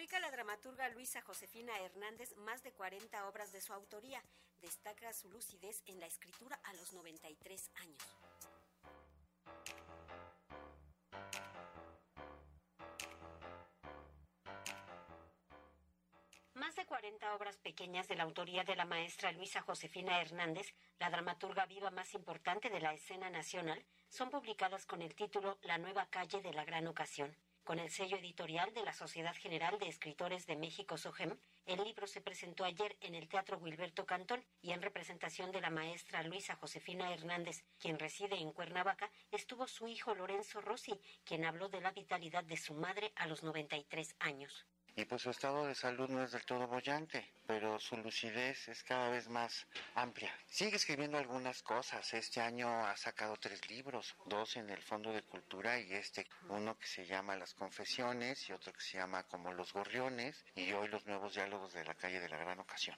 Publica la dramaturga Luisa Josefina Hernández más de 40 obras de su autoría. Destaca su lucidez en la escritura a los 93 años. Más de 40 obras pequeñas de la autoría de la maestra Luisa Josefina Hernández, la dramaturga viva más importante de la escena nacional, son publicadas con el título La nueva calle de la gran ocasión. Con el sello editorial de la Sociedad General de Escritores de México, SOGEM, el libro se presentó ayer en el Teatro Wilberto Cantón y en representación de la maestra Luisa Josefina Hernández, quien reside en Cuernavaca, estuvo su hijo Lorenzo Rossi, quien habló de la vitalidad de su madre a los 93 años y pues su estado de salud no es del todo bollante, pero su lucidez es cada vez más amplia. Sigue escribiendo algunas cosas. Este año ha sacado tres libros, dos en el Fondo de Cultura y este, uno que se llama Las Confesiones y otro que se llama Como los Gorriones y hoy los nuevos diálogos de la calle de la Gran Ocasión.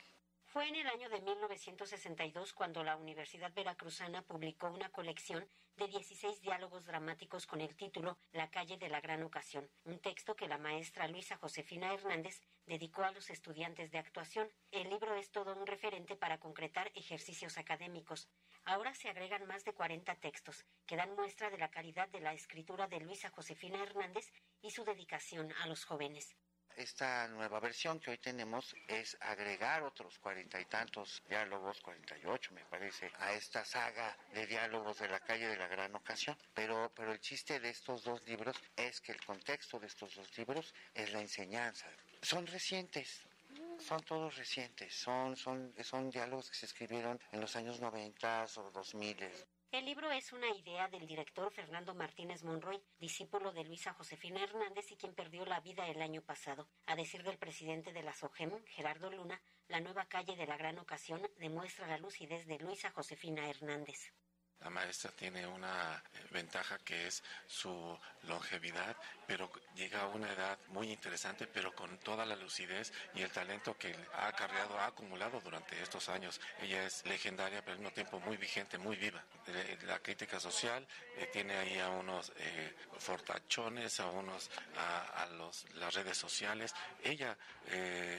Fue en el año de 1962 cuando la Universidad Veracruzana publicó una colección de 16 diálogos dramáticos con el título La calle de la gran ocasión, un texto que la maestra Luisa Josefina Hernández dedicó a los estudiantes de actuación. El libro es todo un referente para concretar ejercicios académicos. Ahora se agregan más de 40 textos que dan muestra de la calidad de la escritura de Luisa Josefina Hernández y su dedicación a los jóvenes. Esta nueva versión que hoy tenemos es agregar otros cuarenta y tantos diálogos, cuarenta y ocho me parece, a esta saga de diálogos de la calle de la gran ocasión. Pero, pero el chiste de estos dos libros es que el contexto de estos dos libros es la enseñanza. Son recientes, son todos recientes, son, son, son diálogos que se escribieron en los años 90 o 2000. El libro es una idea del director Fernando Martínez Monroy, discípulo de Luisa Josefina Hernández y quien perdió la vida el año pasado. A decir del presidente de la SOGEM, Gerardo Luna, la nueva calle de la gran ocasión demuestra la lucidez de Luisa Josefina Hernández. La maestra tiene una eh, ventaja que es su longevidad, pero llega a una edad muy interesante, pero con toda la lucidez y el talento que ha acarreado, ha acumulado durante estos años. Ella es legendaria, pero al mismo tiempo muy vigente, muy viva. La crítica social eh, tiene ahí a unos eh, fortachones, a unos a, los, las redes sociales. Ella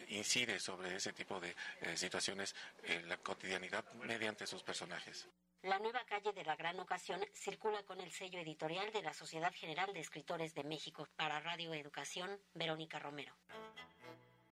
incide sobre ese tipo de situaciones en la cotidianidad mediante sus personajes. La nueva calle de la Gran Ocasión circula con el sello editorial de la Sociedad General de Escritores de México. Para Radio Educación, Verónica Romero.